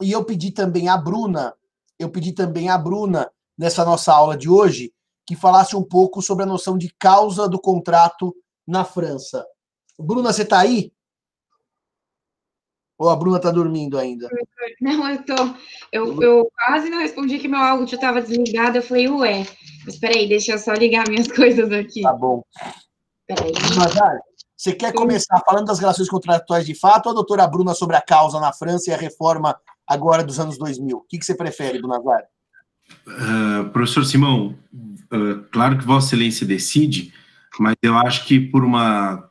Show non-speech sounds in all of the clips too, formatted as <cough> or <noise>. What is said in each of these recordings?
e eu pedi também à Bruna, eu pedi também à Bruna, nessa nossa aula de hoje, que falasse um pouco sobre a noção de causa do contrato na França. Bruna, você está aí? Ou a Bruna está dormindo ainda? Não, eu tô. Eu, eu quase não respondi que meu áudio estava desligado. Eu falei, ué. Mas peraí, deixa eu só ligar minhas <laughs> coisas aqui. Tá bom. Peraí. Você quer começar falando das relações contratuais de fato ou a doutora Bruna sobre a causa na França e a reforma agora dos anos 2000? O que, que você prefere, Brunazar? Uh, professor Simão, uh, claro que Vossa Excelência decide, mas eu acho que por uma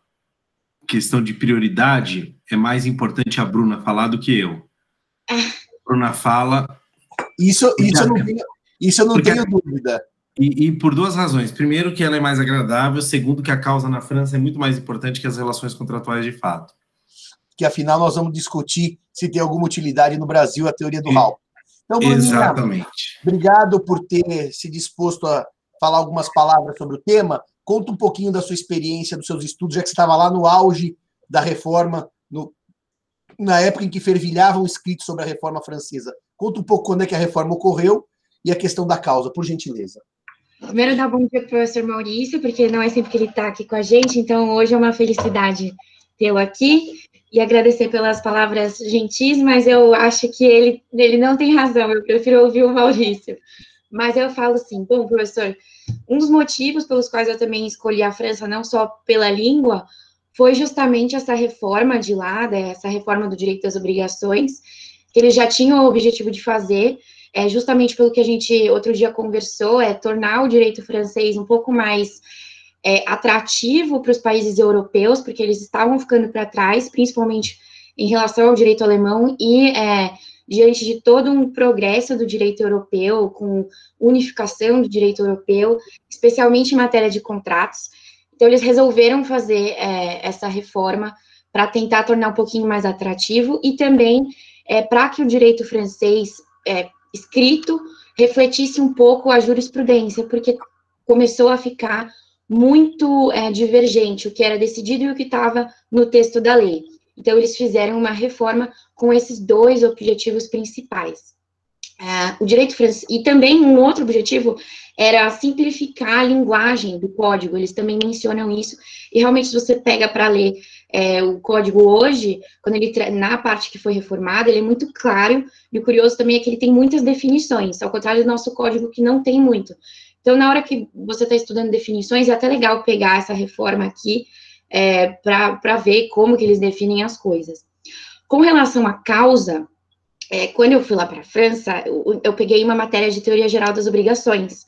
questão de prioridade, é mais importante a Bruna falar do que eu. A <laughs> Bruna fala. Isso, isso, eu não tenho, isso eu não tenho dúvida. E, e, por duas razões. Primeiro, que ela é mais agradável. Segundo, que a causa na França é muito mais importante que as relações contratuais de fato. Que afinal nós vamos discutir se tem alguma utilidade no Brasil a teoria do Hall. Então, Bruninha, Exatamente. obrigado por ter se disposto a falar algumas palavras sobre o tema. Conta um pouquinho da sua experiência, dos seus estudos, já que você estava lá no auge da reforma, no, na época em que fervilhavam escritos sobre a reforma francesa. Conta um pouco quando é que a reforma ocorreu e a questão da causa, por gentileza. Primeiro, dar bom dia para o professor Maurício, porque não é sempre que ele está aqui com a gente, então hoje é uma felicidade tê-lo aqui e agradecer pelas palavras gentis, mas eu acho que ele, ele não tem razão, eu prefiro ouvir o Maurício. Mas eu falo assim, bom, professor, um dos motivos pelos quais eu também escolhi a França, não só pela língua, foi justamente essa reforma de lá, né, essa reforma do direito das obrigações, que eles já tinham o objetivo de fazer, é justamente pelo que a gente outro dia conversou, é tornar o direito francês um pouco mais é, atrativo para os países europeus, porque eles estavam ficando para trás, principalmente em relação ao direito alemão e é, diante de todo um progresso do direito europeu, com unificação do direito europeu, especialmente em matéria de contratos. Então, eles resolveram fazer é, essa reforma para tentar tornar um pouquinho mais atrativo e também é, para que o direito francês é, escrito refletisse um pouco a jurisprudência, porque começou a ficar muito é, divergente o que era decidido e o que estava no texto da lei. Então, eles fizeram uma reforma com esses dois objetivos principais. É, o direito francês, e também um outro objetivo era simplificar a linguagem do código, eles também mencionam isso, e realmente, se você pega para ler é, o código hoje, quando ele na parte que foi reformada, ele é muito claro, e o curioso também é que ele tem muitas definições, ao contrário do nosso código que não tem muito. Então, na hora que você está estudando definições, é até legal pegar essa reforma aqui é, para ver como que eles definem as coisas. Com relação à causa, é, quando eu fui lá para a França, eu, eu, peguei uma matéria de teoria geral das obrigações.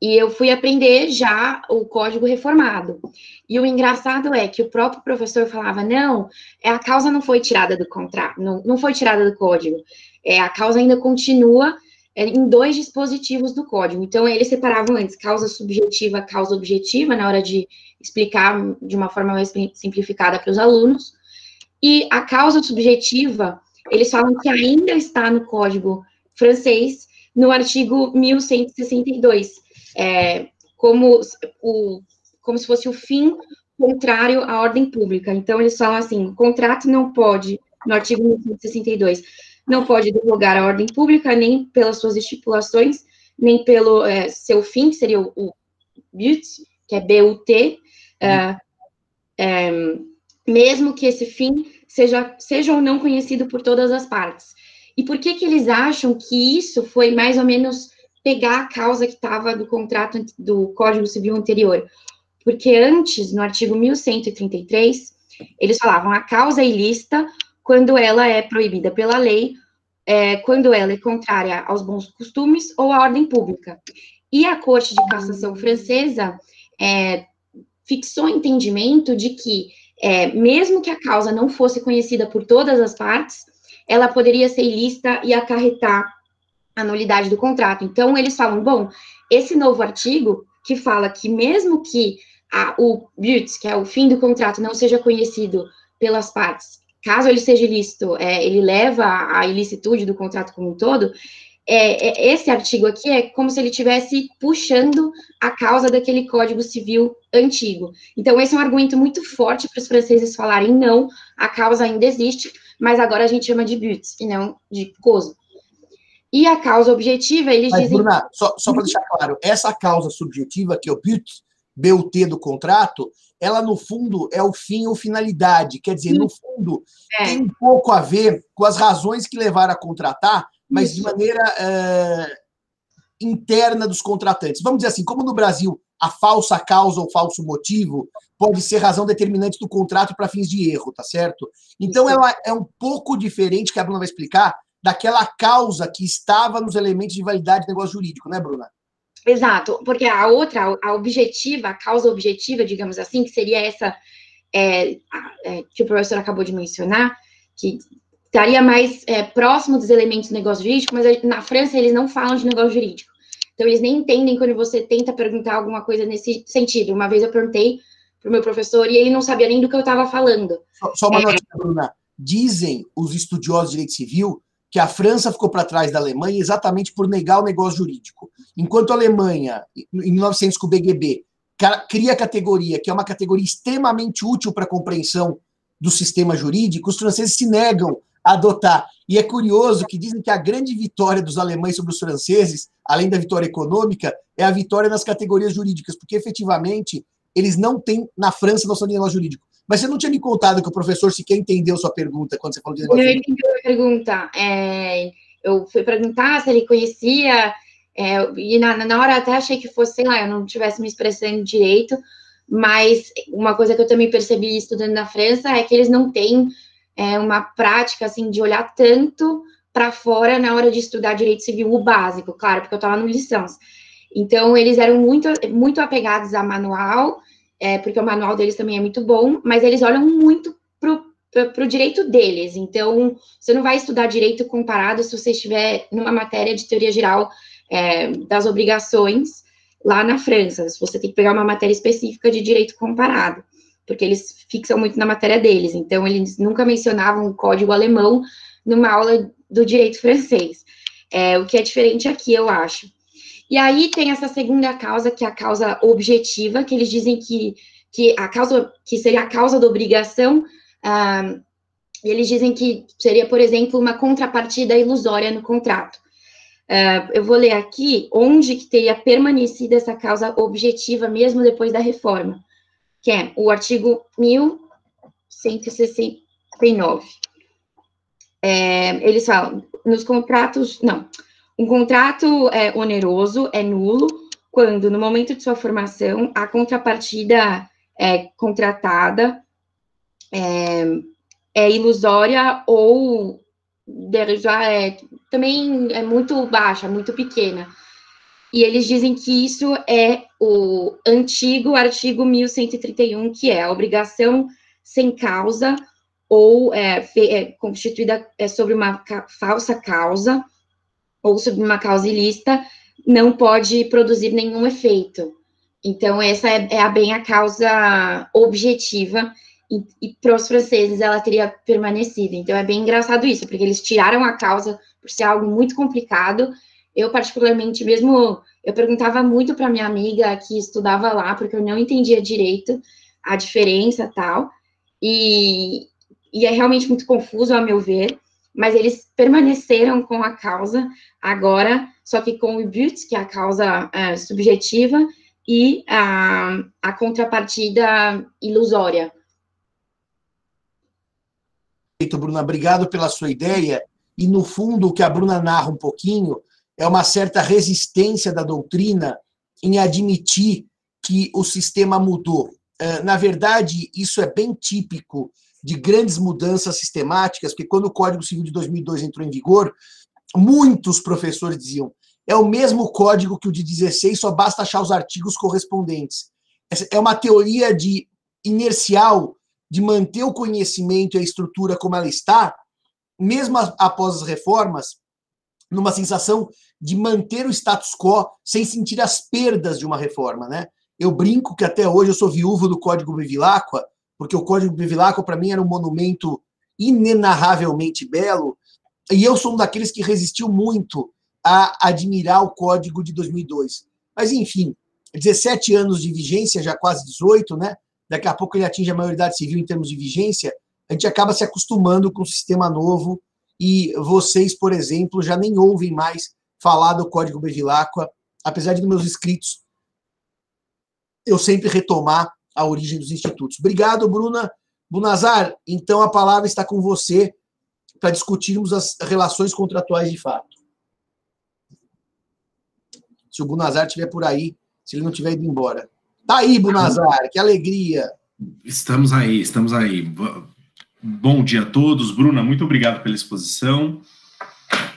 E eu fui aprender já o código reformado. E o engraçado é que o próprio professor falava: não, é, a causa não foi tirada do contrato, não, não foi tirada do código. É, a causa ainda continua em dois dispositivos do código. Então, eles separavam antes causa subjetiva, causa objetiva, na hora de explicar de uma forma mais simplificada para os alunos. E a causa subjetiva, eles falam que ainda está no código francês, no artigo 1162, é, como, o, como se fosse o fim contrário à ordem pública. Então, eles falam assim: o contrato não pode, no artigo 1162, não pode divulgar a ordem pública, nem pelas suas estipulações, nem pelo é, seu fim, que seria o, BUT, que é BUT, é, é, mesmo que esse fim seja, seja ou não conhecido por todas as partes. E por que que eles acham que isso foi mais ou menos pegar a causa que estava do contrato do Código Civil anterior? Porque antes, no artigo 1133, eles falavam a causa é ilícita quando ela é proibida pela lei, é, quando ela é contrária aos bons costumes ou à ordem pública. E a Corte de Cassação Francesa é, fixou o entendimento de que, é, mesmo que a causa não fosse conhecida por todas as partes, ela poderia ser ilícita e acarretar a nulidade do contrato. Então, eles falam, bom, esse novo artigo, que fala que mesmo que a, o BUT, que é o fim do contrato, não seja conhecido pelas partes, caso ele seja ilícito, é, ele leva à ilicitude do contrato como um todo, é, é, esse artigo aqui é como se ele estivesse puxando a causa daquele Código Civil antigo. Então, esse é um argumento muito forte para os franceses falarem não, a causa ainda existe, mas agora a gente chama de but e não de coso. E a causa objetiva, eles mas, dizem. Bruna, só, só para deixar claro, essa causa subjetiva, que é o but, BUT do contrato, ela no fundo é o fim ou finalidade. Quer dizer, no fundo, é. tem um pouco a ver com as razões que levaram a contratar, mas Isso. de maneira é, interna dos contratantes. Vamos dizer assim, como no Brasil a falsa causa ou falso motivo pode ser razão determinante do contrato para fins de erro, tá certo? Então ela é um pouco diferente, que a Bruna vai explicar, daquela causa que estava nos elementos de validade do negócio jurídico, né, Bruna? Exato, porque a outra, a objetiva, a causa objetiva, digamos assim, que seria essa é, é, que o professor acabou de mencionar, que estaria mais é, próximo dos elementos do negócio jurídico, mas na França eles não falam de negócio jurídico. Então, eles nem entendem quando você tenta perguntar alguma coisa nesse sentido. Uma vez eu perguntei para o meu professor e ele não sabia nem do que eu estava falando. Só, só uma é... Bruna. Dizem os estudiosos de direito civil que a França ficou para trás da Alemanha exatamente por negar o negócio jurídico. Enquanto a Alemanha, em 1900 com o BGB, cria a categoria, que é uma categoria extremamente útil para a compreensão do sistema jurídico, os franceses se negam adotar. E é curioso que dizem que a grande vitória dos alemães sobre os franceses, além da vitória econômica, é a vitória nas categorias jurídicas, porque efetivamente eles não têm na França noção de negócio jurídico. Mas você não tinha me contado que o professor sequer entendeu sua pergunta quando você falou de negócio eu jurídico. Eu entendi a pergunta. É, eu fui perguntar se ele conhecia, é, e na, na hora até achei que fosse, sei lá, eu não estivesse me expressando direito, mas uma coisa que eu também percebi estudando na França é que eles não têm é, uma prática assim de olhar tanto para fora na hora de estudar direito civil, o básico, claro, porque eu estava no licença. Então, eles eram muito, muito apegados a manual, é, porque o manual deles também é muito bom, mas eles olham muito para o direito deles. Então, você não vai estudar direito comparado se você estiver numa matéria de teoria geral é, das obrigações lá na França. Você tem que pegar uma matéria específica de direito comparado porque eles fixam muito na matéria deles. Então, eles nunca mencionavam o código alemão numa aula do direito francês. É, o que é diferente aqui, eu acho. E aí tem essa segunda causa, que é a causa objetiva, que eles dizem que, que a causa, que seria a causa da obrigação, ah, eles dizem que seria, por exemplo, uma contrapartida ilusória no contrato. Uh, eu vou ler aqui onde que teria permanecido essa causa objetiva mesmo depois da reforma que é o artigo 1169. É, eles falam, nos contratos, não, um contrato é, oneroso é nulo quando, no momento de sua formação, a contrapartida é, contratada é, é ilusória ou é, também é muito baixa, muito pequena. E eles dizem que isso é o antigo artigo 1131, que é a obrigação sem causa ou é, é constituída é, sobre uma ca falsa causa ou sobre uma causa ilícita, não pode produzir nenhum efeito. Então, essa é, é a, bem a causa objetiva, e, e para os franceses ela teria permanecido. Então, é bem engraçado isso, porque eles tiraram a causa por ser algo muito complicado eu, particularmente, mesmo, eu perguntava muito para minha amiga que estudava lá, porque eu não entendia direito a diferença tal, e, e é realmente muito confuso, a meu ver, mas eles permaneceram com a causa agora, só que com o but, que é a causa é, subjetiva, e a, a contrapartida ilusória. Perfeito, Bruna, obrigado pela sua ideia. E, no fundo, o que a Bruna narra um pouquinho é uma certa resistência da doutrina em admitir que o sistema mudou. É, na verdade, isso é bem típico de grandes mudanças sistemáticas, porque quando o Código Civil de 2002 entrou em vigor, muitos professores diziam é o mesmo código que o de 16, só basta achar os artigos correspondentes. É uma teoria de inercial de manter o conhecimento e a estrutura como ela está, mesmo após as reformas, numa sensação de manter o status quo sem sentir as perdas de uma reforma, né? Eu brinco que até hoje eu sou viúvo do Código Bevilacqua, porque o Código Bevilacqua para mim era um monumento inenarravelmente belo, e eu sou um daqueles que resistiu muito a admirar o Código de 2002. Mas enfim, 17 anos de vigência, já quase 18, né? Daqui a pouco ele atinge a maioridade civil em termos de vigência. a gente acaba se acostumando com o sistema novo e vocês, por exemplo, já nem ouvem mais falar do Código Bevilacqua, apesar de nos meus inscritos eu sempre retomar a origem dos institutos. Obrigado, Bruna. Bunazar, então a palavra está com você para discutirmos as relações contratuais de fato. Se o Bunazar estiver por aí, se ele não tiver ido embora. Tá aí, Bunazar, que alegria. Estamos aí, estamos aí. Bom dia a todos. Bruna, muito obrigado pela exposição.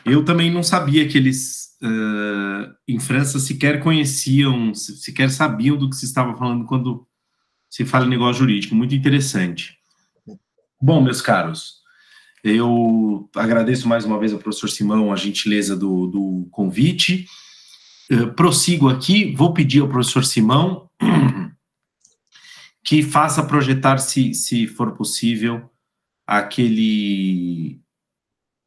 Eu também não sabia que eles uh, em França sequer conheciam, sequer sabiam do que se estava falando quando se fala em negócio jurídico. Muito interessante. Bom, meus caros, eu agradeço mais uma vez ao professor Simão a gentileza do, do convite. Uh, prossigo aqui, vou pedir ao professor Simão <clears throat> que faça projetar, se, se for possível, aquele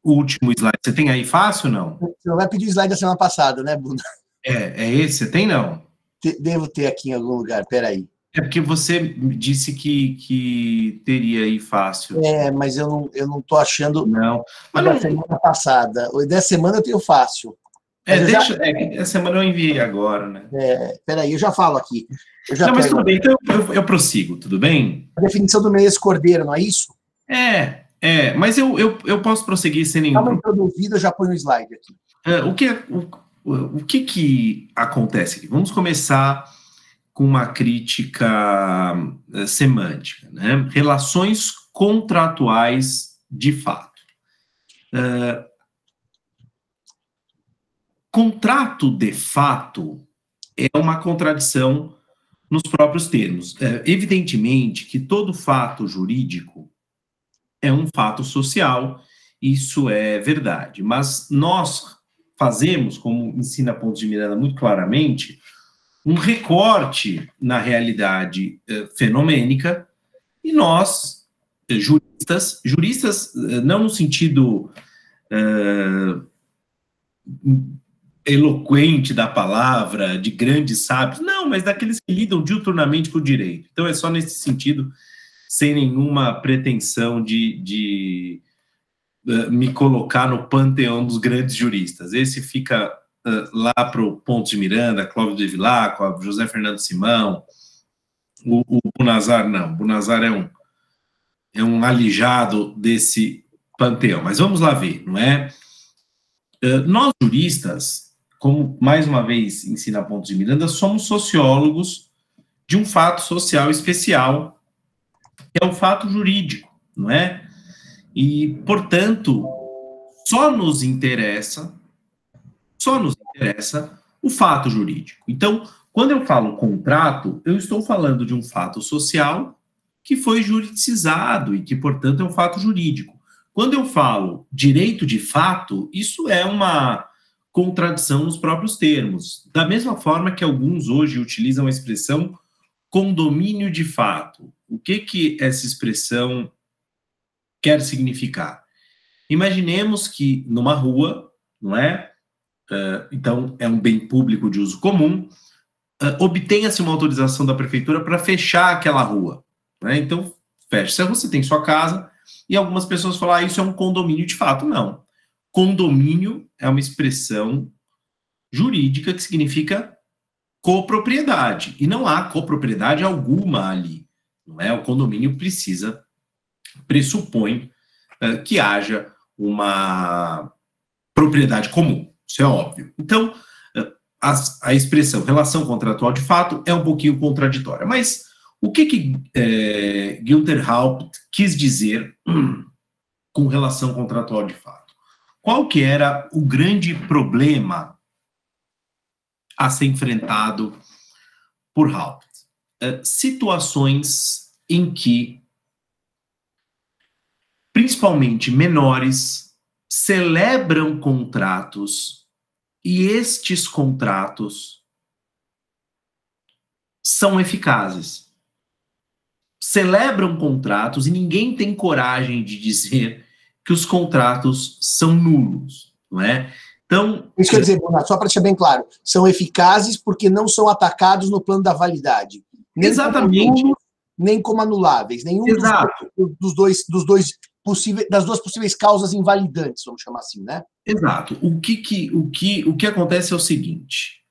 último slide. Você tem aí fácil ou não? Você vai pedir o slide da semana passada, né, Bruno? É, é esse? Você tem não? Devo ter aqui em algum lugar, peraí. É porque você disse que, que teria aí fácil. É, mas eu não, eu não tô achando. Não. Mas da não... semana passada. Dessa semana eu tenho fácil. É, deixa, já... é, essa semana eu enviei agora, né? É, peraí, eu já falo aqui. Eu já não, mas tudo bem, então eu, eu, prossigo, tudo bem? A definição do Menezes Cordeiro, não é isso? É, é, mas eu, eu, eu posso prosseguir sem nenhum. Dá uma introduzida, eu já ponho o slide aqui. É, o, que, o, o que que acontece aqui? Vamos começar com uma crítica uh, semântica, né? Relações contratuais de fato. Uh, contrato de fato é uma contradição nos próprios termos. Uh, evidentemente que todo fato jurídico é um fato social, isso é verdade. Mas nós fazemos, como ensina Pontos de Miranda muito claramente, um recorte na realidade eh, fenomênica e nós, eh, juristas, juristas eh, não no sentido eloquente da palavra, de grandes sábios, não, mas daqueles que lidam diuturnamente com o direito. Então é só nesse sentido sem nenhuma pretensão de, de me colocar no panteão dos grandes juristas. Esse fica lá para o Pontos de Miranda, Cláudio de Vilacqua, José Fernando Simão, o, o Bunazar não, o Bunazar é um, é um alijado desse panteão. Mas vamos lá ver, não é? Nós juristas, como mais uma vez ensina Pontos de Miranda, somos sociólogos de um fato social especial é o fato jurídico, não é? E, portanto, só nos interessa, só nos interessa o fato jurídico. Então, quando eu falo contrato, eu estou falando de um fato social que foi juridicizado e que, portanto, é um fato jurídico. Quando eu falo direito de fato, isso é uma contradição nos próprios termos. Da mesma forma que alguns hoje utilizam a expressão condomínio de fato. O que que essa expressão quer significar? Imaginemos que numa rua, não é? Uh, então, é um bem público de uso comum, uh, obtenha-se uma autorização da prefeitura para fechar aquela rua. Né? Então, fecha-se a rua, você tem sua casa, e algumas pessoas falam, ah, isso é um condomínio de fato. Não. Condomínio é uma expressão jurídica que significa copropriedade, e não há copropriedade alguma ali não é? O condomínio precisa, pressupõe uh, que haja uma propriedade comum, isso é óbvio. Então, a, a, expressão relação contratual de fato é um pouquinho contraditória, mas o que que é, Günther Haupt quis dizer hum, com relação contratual de fato? Qual que era o grande problema a ser enfrentado por Haupt? Eh, situações em que, principalmente menores, celebram contratos e estes contratos são eficazes. Celebram contratos e ninguém tem coragem de dizer que os contratos são nulos, não é? Então, isso quer dizer, só para deixar bem claro, são eficazes porque não são atacados no plano da validade. Nem Exatamente. Nulos, nem como anuláveis, nenhum Exato. Dos, dos dois, dos dois possíveis, das duas possíveis causas invalidantes, vamos chamar assim, né? Exato. O que, que, o que, o que acontece é o seguinte: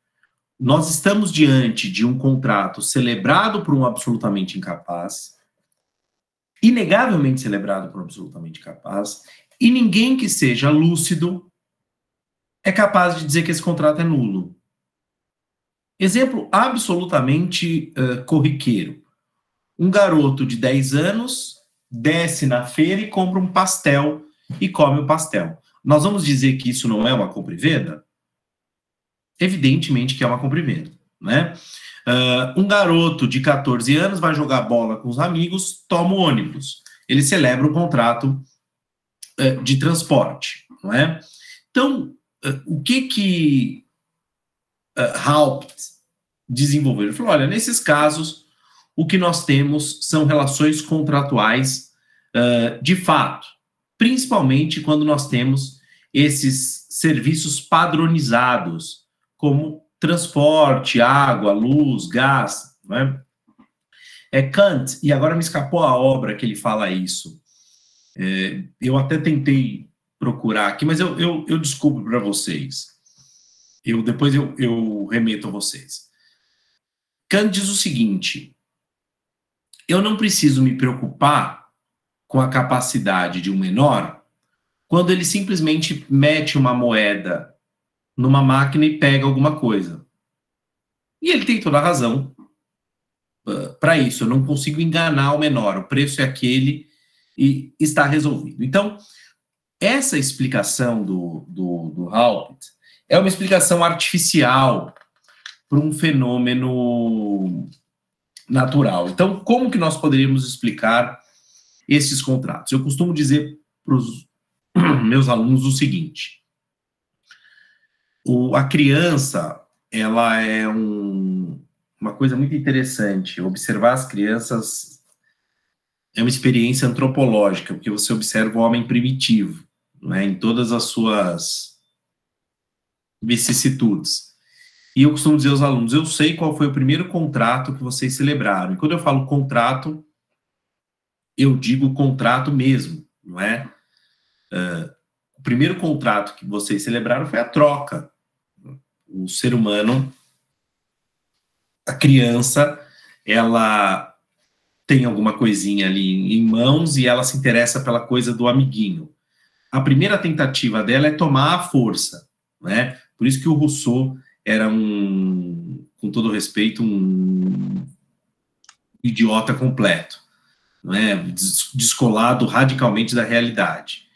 nós estamos diante de um contrato celebrado por um absolutamente incapaz, inegavelmente celebrado por um absolutamente incapaz, e ninguém que seja lúcido é capaz de dizer que esse contrato é nulo. Exemplo absolutamente uh, corriqueiro. Um garoto de 10 anos desce na feira e compra um pastel e come o pastel. Nós vamos dizer que isso não é uma compra e venda? Evidentemente que é uma compra e venda, né? Uh, um garoto de 14 anos vai jogar bola com os amigos, toma o ônibus. Ele celebra um contrato uh, de transporte, não é? Então, uh, o que que uh, Haupt desenvolveu? Ele falou, olha, nesses casos, o que nós temos são relações contratuais de fato, principalmente quando nós temos esses serviços padronizados, como transporte, água, luz, gás, né? É Kant, e agora me escapou a obra que ele fala isso. É, eu até tentei procurar aqui, mas eu, eu, eu desculpo para vocês. Eu depois eu, eu remeto a vocês. Kant diz o seguinte: eu não preciso me preocupar com a capacidade de um menor quando ele simplesmente mete uma moeda numa máquina e pega alguma coisa. E ele tem toda a razão uh, para isso. Eu não consigo enganar o menor. O preço é aquele e está resolvido. Então, essa explicação do, do, do Halpert é uma explicação artificial para um fenômeno natural. Então, como que nós poderíamos explicar esses contratos? Eu costumo dizer para os <clears throat> meus alunos o seguinte: o, a criança, ela é um, uma coisa muito interessante. Observar as crianças é uma experiência antropológica, porque você observa o homem primitivo, né, em todas as suas vicissitudes. E eu costumo dizer aos alunos, eu sei qual foi o primeiro contrato que vocês celebraram. E quando eu falo contrato, eu digo contrato mesmo, não é? Uh, o primeiro contrato que vocês celebraram foi a troca o ser humano, a criança, ela tem alguma coisinha ali em mãos e ela se interessa pela coisa do amiguinho. A primeira tentativa dela é tomar a força, né? Por isso que o Rousseau era um, com todo respeito, um idiota completo, né? descolado radicalmente da realidade.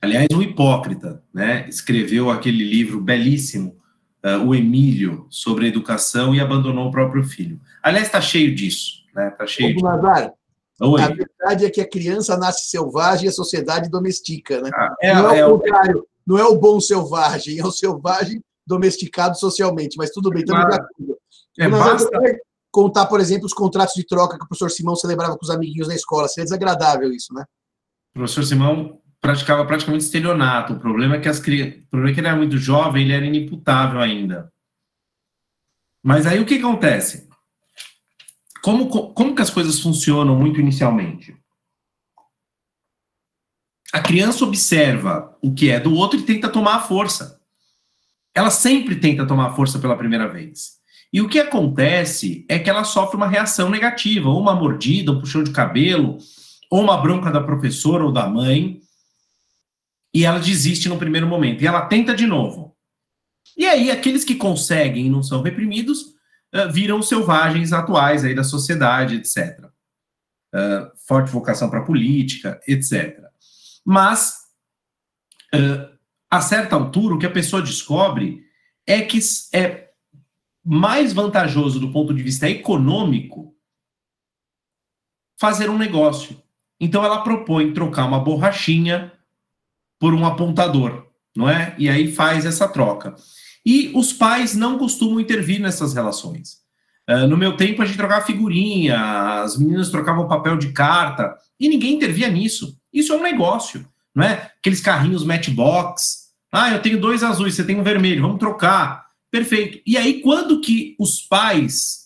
Aliás, um hipócrita, né? Escreveu aquele livro belíssimo, uh, o Emílio sobre a educação e abandonou o próprio filho. Aliás, está cheio disso. Né? Tá cheio Ô, Nazar, a verdade é que a criança nasce selvagem e a sociedade domestica. Né? Ah, é, não é, é o contrário, não é o bom selvagem, é o selvagem domesticado socialmente, mas tudo bem, estamos de acordo. É, basta... Contar, por exemplo, os contratos de troca que o professor Simão celebrava com os amiguinhos na escola. Seria desagradável isso, né? O professor Simão praticava praticamente estelionato. O problema é que as crianças, o problema é que ele era muito jovem, ele era inimputável ainda. Mas aí o que acontece? Como, como que as coisas funcionam muito inicialmente? A criança observa o que é do outro e tenta tomar a força. Ela sempre tenta tomar força pela primeira vez. E o que acontece é que ela sofre uma reação negativa, ou uma mordida, um puxão de cabelo, ou uma bronca da professora ou da mãe, e ela desiste no primeiro momento, e ela tenta de novo. E aí, aqueles que conseguem e não são reprimidos uh, viram selvagens atuais aí da sociedade, etc. Uh, eh, forte vocação para política, etc. Mas, uh, a certa altura, o que a pessoa descobre é que é mais vantajoso do ponto de vista econômico fazer um negócio. Então, ela propõe trocar uma borrachinha por um apontador, não é? E aí faz essa troca. E os pais não costumam intervir nessas relações. Uh, no meu tempo, a gente trocava figurinha, as meninas trocavam papel de carta, e ninguém intervia nisso. Isso é um negócio, não é? Aqueles carrinhos matchbox. Ah, eu tenho dois azuis, você tem um vermelho, vamos trocar. Perfeito. E aí, quando que os pais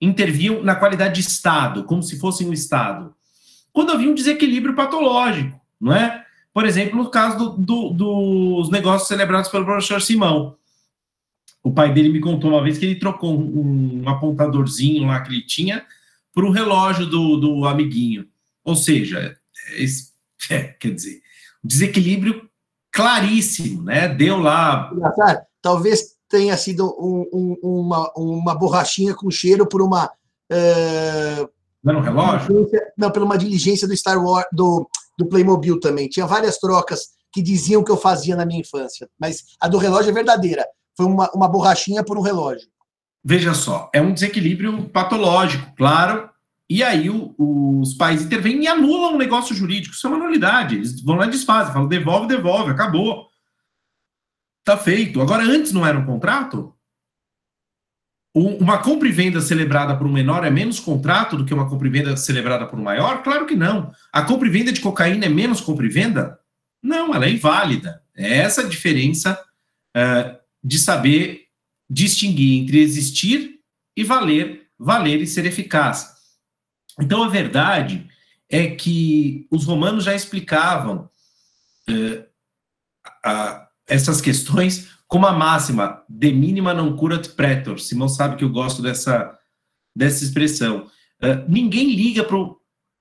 interviam na qualidade de Estado, como se fossem um Estado. Quando havia um desequilíbrio patológico, não é? Por exemplo, no caso do, do, dos negócios celebrados pelo professor Simão. O pai dele me contou uma vez que ele trocou um, um apontadorzinho lá que ele tinha para o relógio do, do amiguinho. Ou seja, esse, é, quer dizer, desequilíbrio claríssimo, né? Deu lá. Talvez tenha sido um, um, uma, uma borrachinha com cheiro por uma. Uh, não era um relógio? Não, por uma diligência do Star Wars, do, do Playmobil também. Tinha várias trocas que diziam que eu fazia na minha infância, mas a do relógio é verdadeira. Foi uma, uma borrachinha por um relógio. Veja só, é um desequilíbrio patológico, claro, e aí o, os pais intervêm e anulam o negócio jurídico. Isso é uma nulidade. Eles vão lá e desfazem, falam, devolve, devolve, acabou. Tá feito. Agora, antes não era um contrato? Uma compra e venda celebrada por um menor é menos contrato do que uma compra e venda celebrada por um maior? Claro que não. A compra e venda de cocaína é menos compra e venda? Não, ela é inválida. É essa a diferença uh, de saber distinguir entre existir e valer, valer e ser eficaz. Então, a verdade é que os romanos já explicavam uh, a, essas questões como a máxima, de mínima não curat pretor. Simão sabe que eu gosto dessa, dessa expressão. Uh, ninguém liga para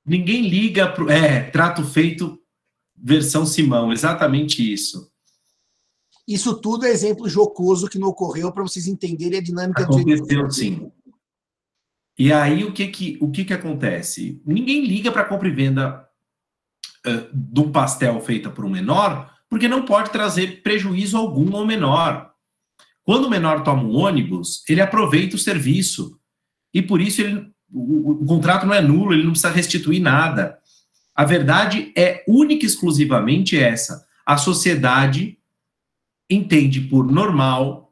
Ninguém liga para É, trato feito, versão Simão, exatamente isso. Isso tudo é exemplo jocoso que não ocorreu para vocês entenderem a dinâmica Aconteceu, sim. E aí o que que, o que, que acontece? Ninguém liga para compra e venda uh, de um pastel feita por um menor, porque não pode trazer prejuízo algum ao menor. Quando o menor toma um ônibus, ele aproveita o serviço. E por isso ele, o, o contrato não é nulo, ele não precisa restituir nada. A verdade é única e exclusivamente essa. A sociedade entende por normal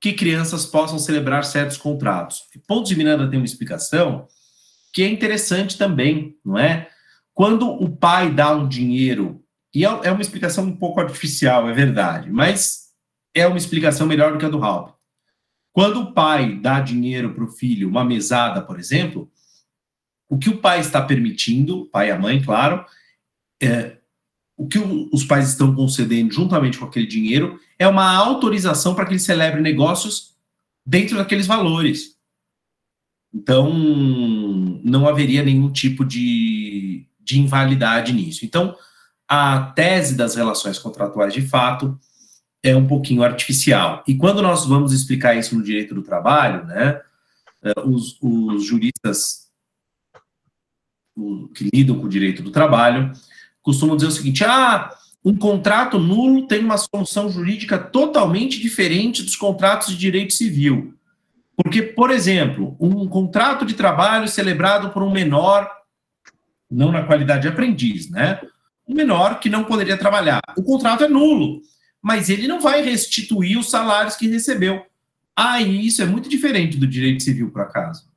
que crianças possam celebrar certos contratos. Pontos de Miranda tem uma explicação que é interessante também, não é? Quando o pai dá um dinheiro, e é, é uma explicação um pouco artificial, é verdade, mas é uma explicação melhor do que a do Halp. Quando o pai dá dinheiro para o filho, uma mesada, por exemplo, o que o pai está permitindo, pai e a mãe, claro, é, o que os pais estão concedendo juntamente com aquele dinheiro é uma autorização para que ele celebre negócios dentro daqueles valores. Então, não haveria nenhum tipo de, de invalidade nisso. Então, a tese das relações contratuais de fato é um pouquinho artificial. E quando nós vamos explicar isso no direito do trabalho, né, eh, os, os juristas que lidam com o direito do trabalho costumam dizer o seguinte: ah, um contrato nulo tem uma solução jurídica totalmente diferente dos contratos de direito civil. Porque, por exemplo, um contrato de trabalho celebrado por um menor, não na qualidade de aprendiz, né? Um menor que não poderia trabalhar. O contrato é nulo, mas ele não vai restituir os salários que recebeu. Ah, isso é muito diferente do direito civil, por acaso?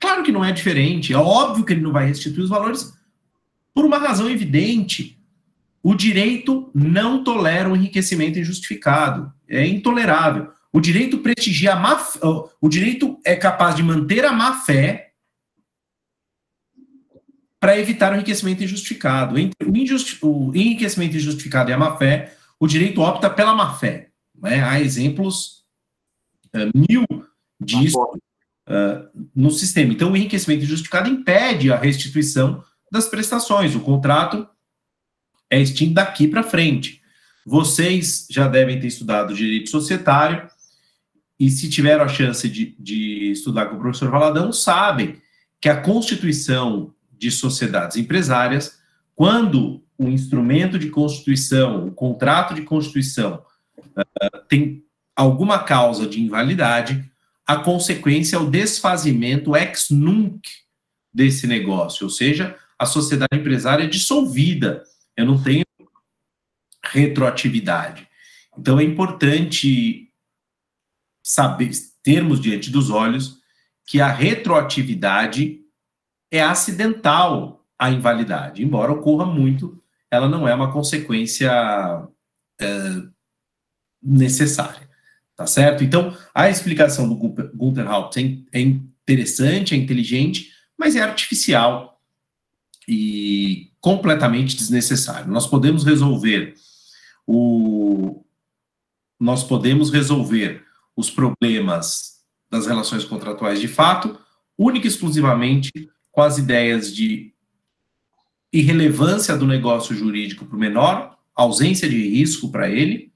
Claro que não é diferente. É óbvio que ele não vai restituir os valores por uma razão evidente o direito não tolera o um enriquecimento injustificado. É intolerável. O direito prestigia a má o direito é capaz de manter a má fé para evitar o enriquecimento injustificado. Entre o, injusti o enriquecimento injustificado e a má fé, o direito opta pela má fé. Né? Há exemplos uh, mil disso uh, no sistema. Então, o enriquecimento injustificado impede a restituição das prestações. O contrato é extinto daqui para frente. Vocês já devem ter estudado direito societário, e se tiveram a chance de, de estudar com o professor Valadão, sabem que a constituição de sociedades empresárias, quando o instrumento de constituição, o contrato de constituição, uh, tem alguma causa de invalidade, a consequência é o desfazimento ex nunc desse negócio, ou seja, a sociedade empresária é dissolvida eu não tenho retroatividade. Então é importante saber, termos diante dos olhos que a retroatividade é acidental à invalidade, embora ocorra muito, ela não é uma consequência é, necessária, tá certo? Então, a explicação do Gunther Haupt é, é interessante, é inteligente, mas é artificial e completamente desnecessário. Nós podemos resolver o nós podemos resolver os problemas das relações contratuais de fato, única e exclusivamente com as ideias de irrelevância do negócio jurídico para o menor, ausência de risco para ele,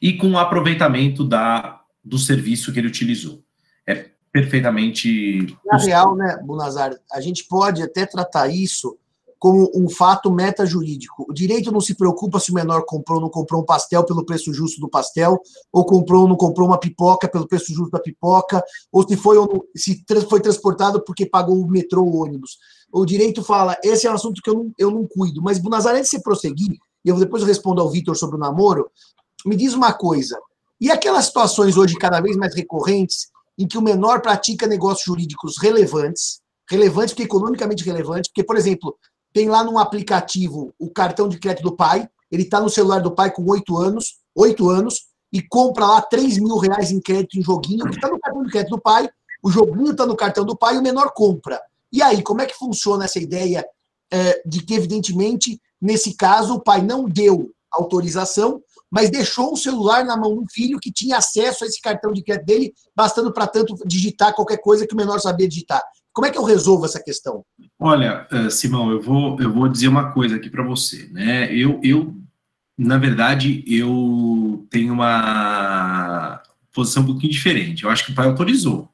e com o aproveitamento da, do serviço que ele utilizou. É perfeitamente. Na real, né, Bunazar, a gente pode até tratar isso como um fato metajurídico. O direito não se preocupa se o menor comprou ou não comprou um pastel pelo preço justo do pastel, ou comprou ou não comprou uma pipoca pelo preço justo da pipoca, ou se foi ou não, se foi transportado porque pagou o metrô ou ônibus. O direito fala, esse é um assunto que eu não, eu não cuido. Mas, Bunazar, antes de você prosseguir, e eu depois respondo ao Vitor sobre o namoro, me diz uma coisa. E aquelas situações hoje cada vez mais recorrentes em que o menor pratica negócios jurídicos relevantes, relevantes porque economicamente relevantes, porque, por exemplo, tem lá num aplicativo o cartão de crédito do pai, ele está no celular do pai com oito anos, oito anos, e compra lá 3 mil reais em crédito em joguinho, que está no cartão de crédito do pai, o joguinho está no cartão do pai e o menor compra. E aí, como é que funciona essa ideia é, de que, evidentemente, nesse caso, o pai não deu autorização, mas deixou o celular na mão do filho que tinha acesso a esse cartão de crédito dele, bastando para tanto digitar qualquer coisa que o menor sabia digitar. Como é que eu resolvo essa questão? Olha, eh, Simão, eu vou, eu vou dizer uma coisa aqui para você, né? Eu, eu, na verdade, eu tenho uma posição um pouquinho diferente. Eu acho que o pai autorizou,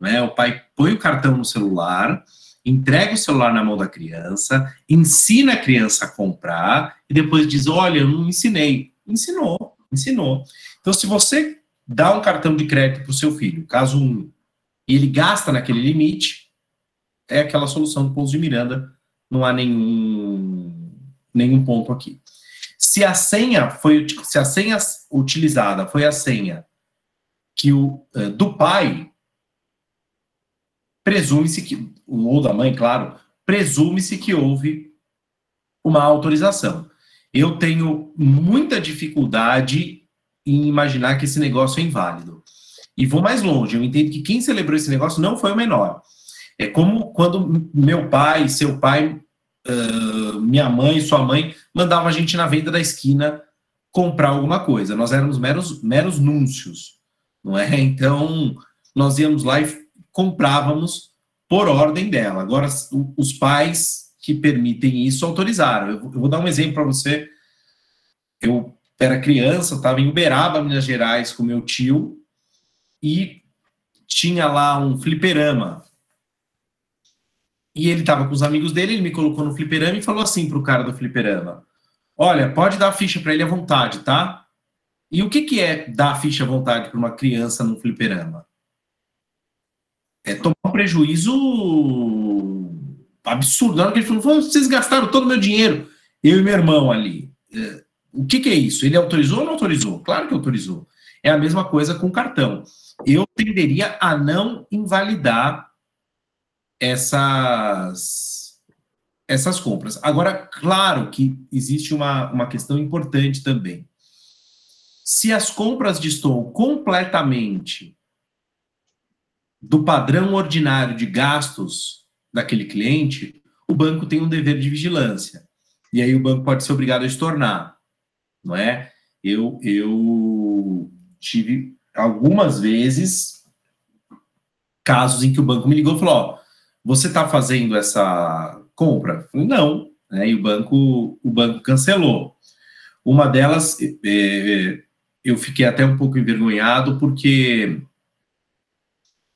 né? O pai põe o cartão no celular, entrega o celular na mão da criança, ensina a criança a comprar e depois diz: Olha, eu não ensinei. Ensinou, ensinou. Então, se você dá um cartão de crédito para o seu filho, caso um, e ele gasta naquele limite, é aquela solução do Pouso de Miranda, não há nenhum, nenhum ponto aqui. Se a senha foi se a senha utilizada foi a senha que o uh, do pai presume-se que ou da mãe, claro, presume-se que houve uma autorização. Eu tenho muita dificuldade em imaginar que esse negócio é inválido. E vou mais longe, eu entendo que quem celebrou esse negócio não foi o menor. É como quando meu pai, seu pai, uh, minha mãe, sua mãe mandavam a gente na venda da esquina comprar alguma coisa. Nós éramos meros, meros núncios, não é? <laughs> Então, nós íamos lá e comprávamos por ordem dela. Agora, os pais que permitem isso autorizaram. Eu vou dar um exemplo para você. Eu era criança, estava em Uberaba, Minas Gerais, com meu tio, e tinha lá um fliperama e ele estava com os amigos dele, ele me colocou no fliperama e falou assim pro cara do fliperama: Olha, pode dar a ficha para ele à vontade, tá? E o que, que é dar a ficha à vontade para uma criança no fliperama? É tomar prejuízo absurdo. Na hora que ele falou, vocês gastaram todo o meu dinheiro, eu e meu irmão ali. É, o que, que é isso? Ele autorizou ou não autorizou? Claro que autorizou. É a mesma coisa com cartão. Eu tenderia a não invalidar essas, essas compras. Agora, claro que existe uma, uma questão importante também. Se as compras destoam completamente do padrão ordinário de gastos daquele cliente, o banco tem um dever de vigilância. E aí o banco pode ser obrigado a estornar, não é? Eu, eu tive algumas vezes casos em que o banco me ligou e falou: você está fazendo essa compra? Não, né? e o banco, o banco cancelou. Uma delas, é, eu fiquei até um pouco envergonhado, porque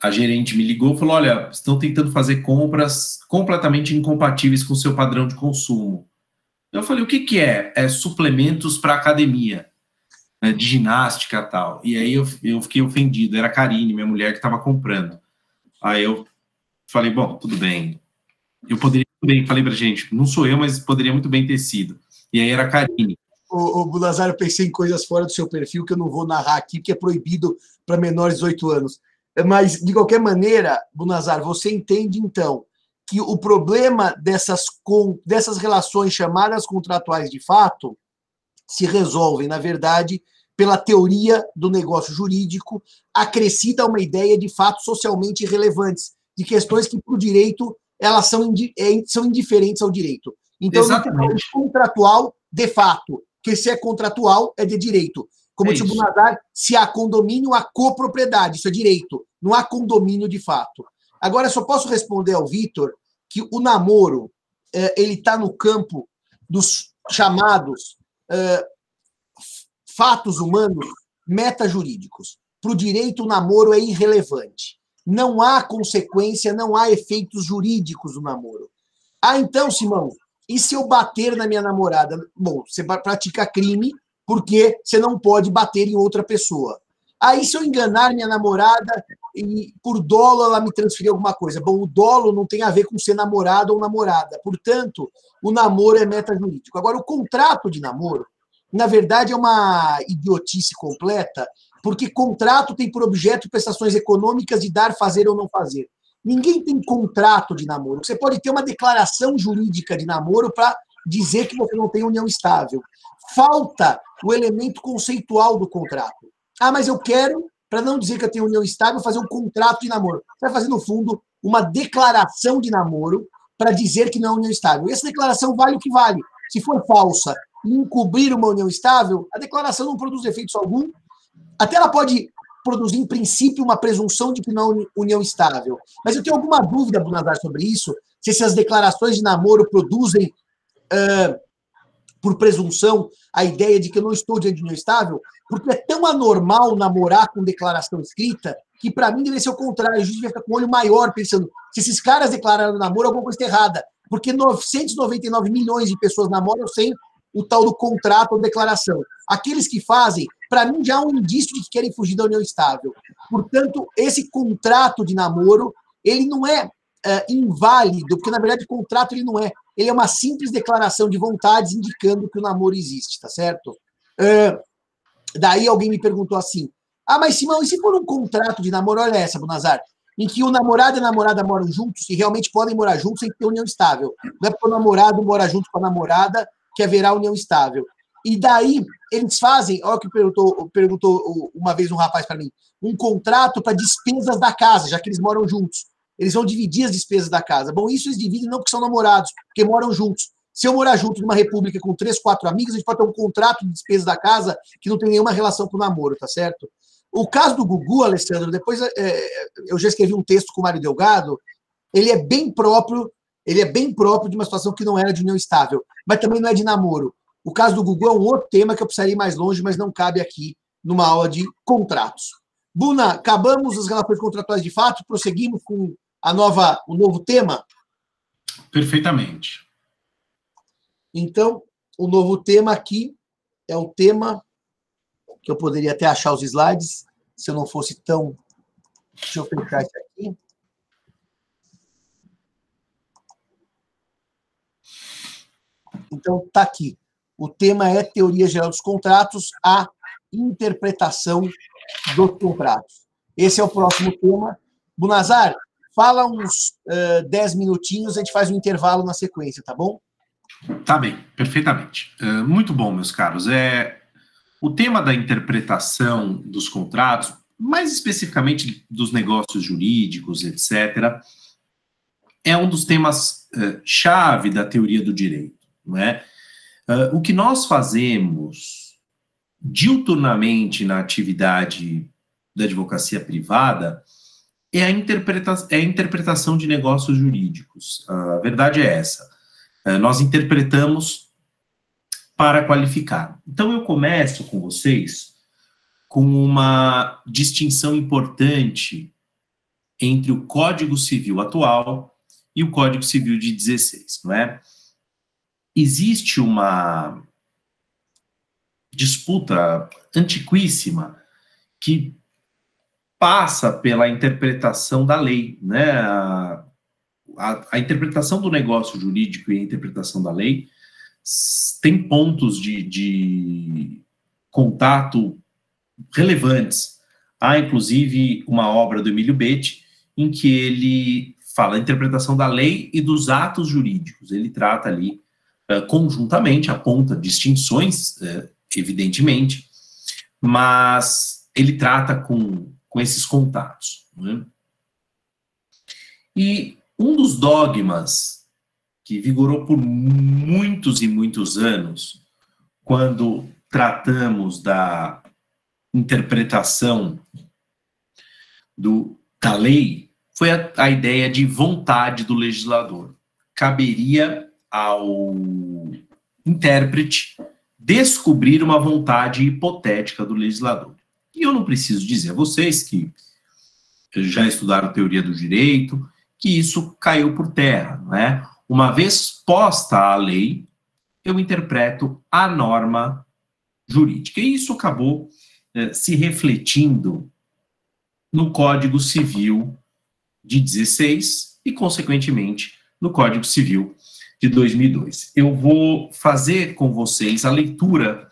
a gerente me ligou e falou: olha, estão tentando fazer compras completamente incompatíveis com o seu padrão de consumo. Eu falei: o que, que é? É suplementos para academia, né, de ginástica tal. E aí eu, eu fiquei ofendido, era a Karine, minha mulher, que estava comprando. Aí eu Falei, bom, tudo bem. Eu poderia bem, falei pra gente, não sou eu, mas poderia muito bem ter sido. E aí era a Karine. O, Bulazar, eu pensei em coisas fora do seu perfil que eu não vou narrar aqui, que é proibido para menores de 18 anos. Mas, de qualquer maneira, Bunazar, você entende, então, que o problema dessas, dessas relações chamadas contratuais de fato se resolvem, na verdade, pela teoria do negócio jurídico, acrescida uma ideia de fatos socialmente relevantes, de questões que, para o direito, elas são, é, são indiferentes ao direito. Então, Exatamente. contratual, de fato, que se é contratual, é de direito. Como é o Bunazar, se há condomínio, há copropriedade, isso é direito, não há condomínio de fato. Agora, só posso responder ao Vitor que o namoro é, ele está no campo dos chamados é, fatos humanos metajurídicos. Para o direito, o namoro é irrelevante. Não há consequência, não há efeitos jurídicos no namoro. Ah, então, Simão, e se eu bater na minha namorada? Bom, você pratica crime porque você não pode bater em outra pessoa. Aí, se eu enganar minha namorada e por dolo ela me transferir alguma coisa. Bom, o dolo não tem a ver com ser namorado ou namorada. Portanto, o namoro é metajurídico. Agora, o contrato de namoro, na verdade, é uma idiotice completa, porque contrato tem por objeto prestações econômicas de dar, fazer ou não fazer. Ninguém tem contrato de namoro. Você pode ter uma declaração jurídica de namoro para dizer que você não tem união estável. Falta o elemento conceitual do contrato. Ah, mas eu quero, para não dizer que eu tenho união estável, fazer um contrato de namoro. Você vai fazer, no fundo, uma declaração de namoro para dizer que não é união estável. E essa declaração vale o que vale. Se for falsa e encobrir uma união estável, a declaração não produz efeitos algum. Até ela pode produzir, em princípio, uma presunção de que não é união estável. Mas eu tenho alguma dúvida, Brunazar, sobre isso, se essas declarações de namoro produzem, uh, por presunção, a ideia de que eu não estou diante de união estável, porque é tão anormal namorar com declaração escrita que, para mim, deve ser o contrário. A gente vai ficar com o olho maior pensando se esses caras declararam namoro, alguma coisa está errada. Porque 999 milhões de pessoas namoram sem o tal do contrato ou declaração. Aqueles que fazem, para mim, já há um indício de que querem fugir da união estável. Portanto, esse contrato de namoro, ele não é, é inválido, porque, na verdade, o contrato ele não é. Ele é uma simples declaração de vontades indicando que o namoro existe, tá certo? É, daí alguém me perguntou assim, ah, mas Simão, e se for um contrato de namoro, olha essa, Bonazar, em que o namorado e a namorada moram juntos e realmente podem morar juntos sem ter união estável. Não é porque o namorado mora junto com a namorada que haverá união estável. E daí eles fazem, olha o que perguntou, perguntou uma vez um rapaz para mim, um contrato para despesas da casa, já que eles moram juntos. Eles vão dividir as despesas da casa. Bom, isso eles dividem não porque são namorados, porque moram juntos. Se eu morar junto numa república com três, quatro amigos, a gente pode ter um contrato de despesas da casa que não tem nenhuma relação com o namoro, tá certo? O caso do Gugu, Alessandro, depois é, eu já escrevi um texto com o Mário Delgado, ele é bem próprio, ele é bem próprio de uma situação que não era de união estável, mas também não é de namoro. O caso do Gugu é um outro tema que eu precisaria ir mais longe, mas não cabe aqui numa aula de contratos. Buna, acabamos as relações contratuais de fato, prosseguimos com a nova, o novo tema? Perfeitamente. Então, o novo tema aqui é o tema que eu poderia até achar os slides, se eu não fosse tão. Deixa eu fechar isso aqui. Então, está aqui. O tema é Teoria Geral dos Contratos, a interpretação dos contratos. Esse é o próximo tema. Bunazar, fala uns uh, 10 minutinhos, a gente faz um intervalo na sequência, tá bom? Tá bem, perfeitamente. Uh, muito bom, meus caros. É, o tema da interpretação dos contratos, mais especificamente dos negócios jurídicos, etc., é um dos temas uh, chave da teoria do direito. Não é? Uh, o que nós fazemos diuturnamente na atividade da advocacia privada é a, interpreta é a interpretação de negócios jurídicos. A verdade é essa. Uh, nós interpretamos para qualificar. Então, eu começo com vocês com uma distinção importante entre o Código Civil atual e o Código Civil de 16, não é? existe uma disputa antiquíssima que passa pela interpretação da lei, né? A, a, interpretação do negócio jurídico e a interpretação da lei tem pontos de, de contato relevantes. Há, inclusive, uma obra do Emílio Betti em que ele fala a interpretação da lei e dos atos jurídicos. Ele trata ali eh, conjuntamente, aponta distinções, uh, evidentemente, mas ele trata com, com esses contatos. Né? E um dos dogmas que vigorou por muitos e muitos anos, quando tratamos da interpretação do, da lei, foi a, a ideia de vontade do legislador. Caberia ao intérprete descobrir uma vontade hipotética do legislador. E eu não preciso dizer a vocês que já estudaram teoria do direito, que isso caiu por terra, não é? Uma vez posta a lei, eu interpreto a norma jurídica. E isso acabou eh, se refletindo no Código Civil de 16 e, consequentemente, no Código Civil de 2002. Eu vou fazer com vocês a leitura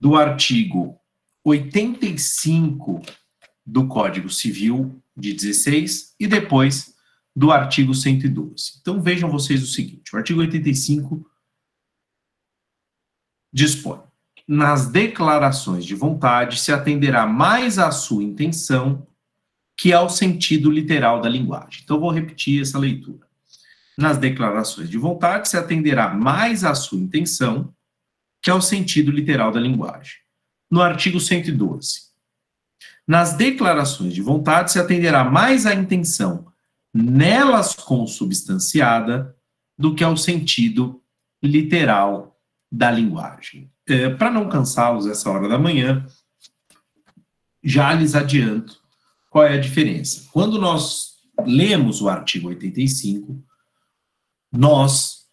do artigo 85 do Código Civil de 16 e depois do artigo 112. Então vejam vocês o seguinte: o artigo 85 dispõe: nas declarações de vontade se atenderá mais à sua intenção que ao sentido literal da linguagem. Então vou repetir essa leitura. Nas declarações de vontade se atenderá mais à sua intenção que ao sentido literal da linguagem. No artigo 112. Nas declarações de vontade se atenderá mais à intenção nelas consubstanciada do que ao sentido literal da linguagem. É, Para não cansá-los essa hora da manhã, já lhes adianto qual é a diferença. Quando nós lemos o artigo 85, nós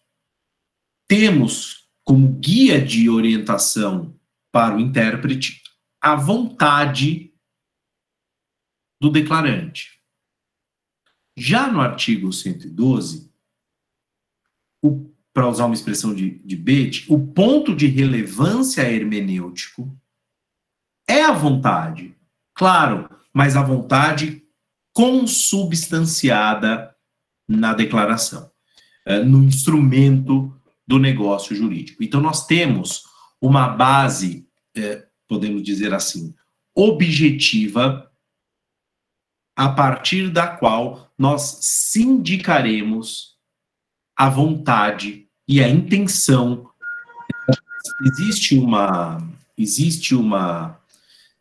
temos como guia de orientação para o intérprete a vontade do declarante. Já no artigo 112, para usar uma expressão de, de o ponto de relevância hermenêutico é a vontade. Claro, mas a vontade consubstanciada na declaração, eh, no instrumento do negócio jurídico. Então, nós temos uma base, eh, podemos dizer assim, objetiva a partir da qual nós sindicaremos a vontade e a intenção. Existe uma existe uma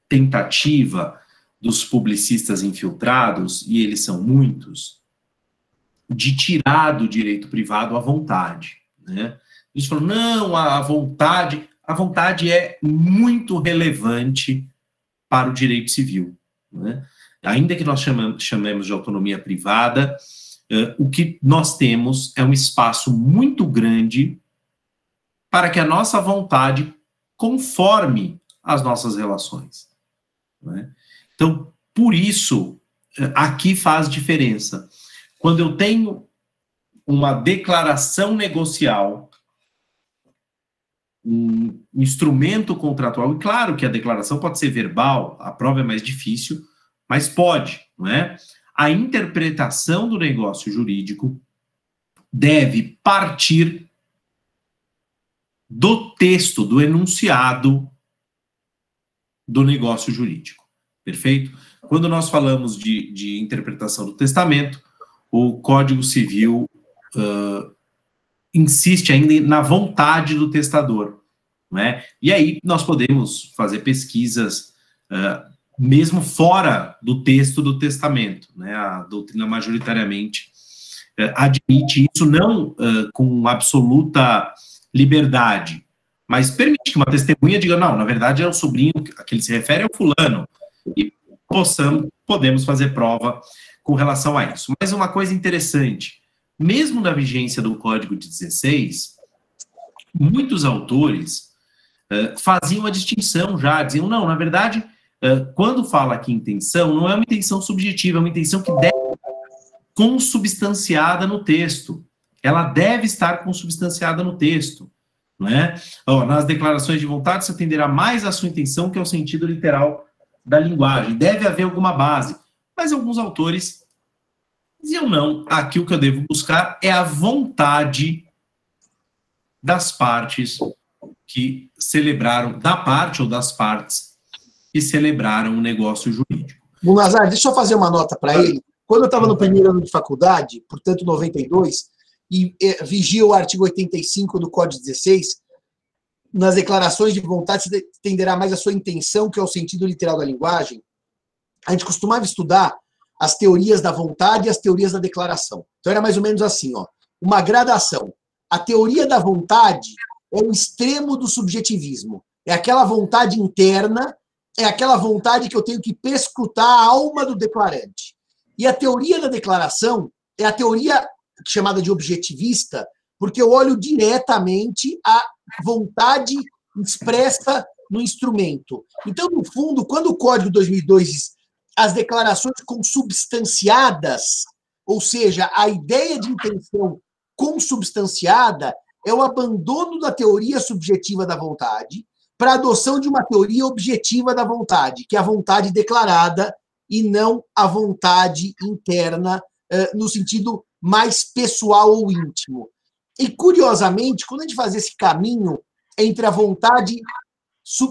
tentativa dos publicistas infiltrados, e eles são muitos, de tirar do direito privado a vontade. Né? Eles falam, não, a vontade, a vontade é muito relevante para o direito civil. Né? ainda que nós chamamos, chamemos de autonomia privada, uh, o que nós temos é um espaço muito grande para que a nossa vontade conforme as nossas relações. Né? Então, por isso, uh, aqui faz diferença. Quando eu tenho uma declaração negocial, um instrumento contratual, e claro que a declaração pode ser verbal, a prova é mais difícil, mas pode, não é? A interpretação do negócio jurídico deve partir do texto, do enunciado do negócio jurídico. Perfeito? Quando nós falamos de, de interpretação do testamento, o Código Civil uh, insiste ainda na vontade do testador. Né? E aí nós podemos fazer pesquisas uh, mesmo fora do texto do testamento. Né? A doutrina majoritariamente uh, admite isso não uh, com absoluta liberdade, mas permite que uma testemunha diga, não, na verdade é o sobrinho a que ele se refere é o fulano, e possamos, podemos fazer prova com relação a isso. Mas uma coisa interessante, mesmo na vigência do Código de 16, muitos autores uh, faziam a distinção já, diziam, não, na verdade, quando fala aqui intenção, não é uma intenção subjetiva, é uma intenção que deve consubstanciada no texto. Ela deve estar consubstanciada no texto. É? Ó, nas declarações de vontade, se atenderá mais à sua intenção que ao sentido literal da linguagem. Deve haver alguma base. Mas alguns autores diziam não. Aqui o que eu devo buscar é a vontade das partes que celebraram, da parte ou das partes e celebraram um negócio jurídico. Munazar, deixa eu fazer uma nota para ele. Quando eu estava no primeiro ano de faculdade, portanto 92, e é, vigia o artigo 85 do Código 16, nas declarações de vontade se tenderá mais a sua intenção que ao sentido literal da linguagem. A gente costumava estudar as teorias da vontade e as teorias da declaração. Então era mais ou menos assim, ó, uma gradação. A teoria da vontade é o extremo do subjetivismo. É aquela vontade interna, é aquela vontade que eu tenho que perscrutar a alma do declarante. E a teoria da declaração é a teoria chamada de objetivista, porque eu olho diretamente a vontade expressa no instrumento. Então, no fundo, quando o Código 2002 diz as declarações consubstanciadas, ou seja, a ideia de intenção consubstanciada é o abandono da teoria subjetiva da vontade para a adoção de uma teoria objetiva da vontade, que é a vontade declarada e não a vontade interna, eh, no sentido mais pessoal ou íntimo. E, curiosamente, quando a gente faz esse caminho entre a vontade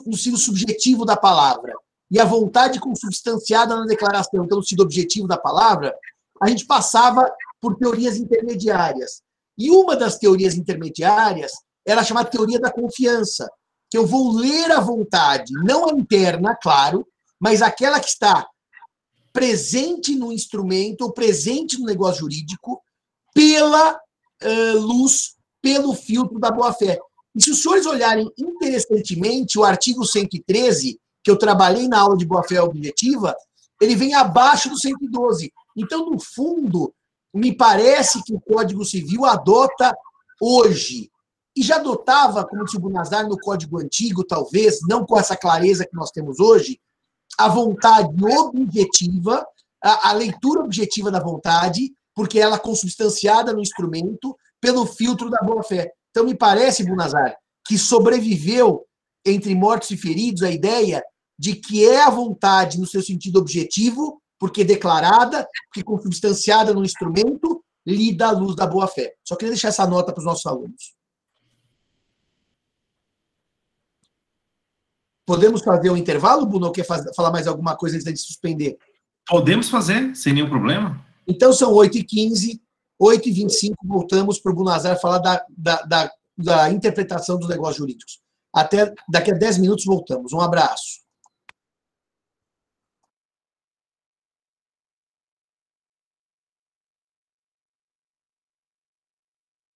no sentido subjetivo da palavra e a vontade consubstanciada na declaração, no sentido objetivo da palavra, a gente passava por teorias intermediárias. E uma das teorias intermediárias era chamada teoria da confiança, que eu vou ler a vontade, não a interna, claro, mas aquela que está presente no instrumento ou presente no negócio jurídico pela uh, luz, pelo filtro da boa-fé. E se os senhores olharem interessantemente o artigo 113, que eu trabalhei na aula de boa-fé objetiva, ele vem abaixo do 112. Então, no fundo, me parece que o Código Civil adota hoje, e já adotava, como disse o Bunazar, no Código Antigo, talvez, não com essa clareza que nós temos hoje, a vontade objetiva, a, a leitura objetiva da vontade, porque ela é consubstanciada no instrumento pelo filtro da boa-fé. Então, me parece, Bunazar, que sobreviveu entre mortos e feridos a ideia de que é a vontade no seu sentido objetivo, porque declarada, porque consubstanciada no instrumento, lida à luz da boa-fé. Só queria deixar essa nota para os nossos alunos. Podemos fazer um intervalo, Bruno, ou quer falar mais alguma coisa antes de suspender? Podemos fazer, sem nenhum problema. Então, são 8h15, 8h25, voltamos para o Bunazar falar da, da, da, da interpretação dos negócios jurídicos. Até daqui a 10 minutos voltamos. Um abraço.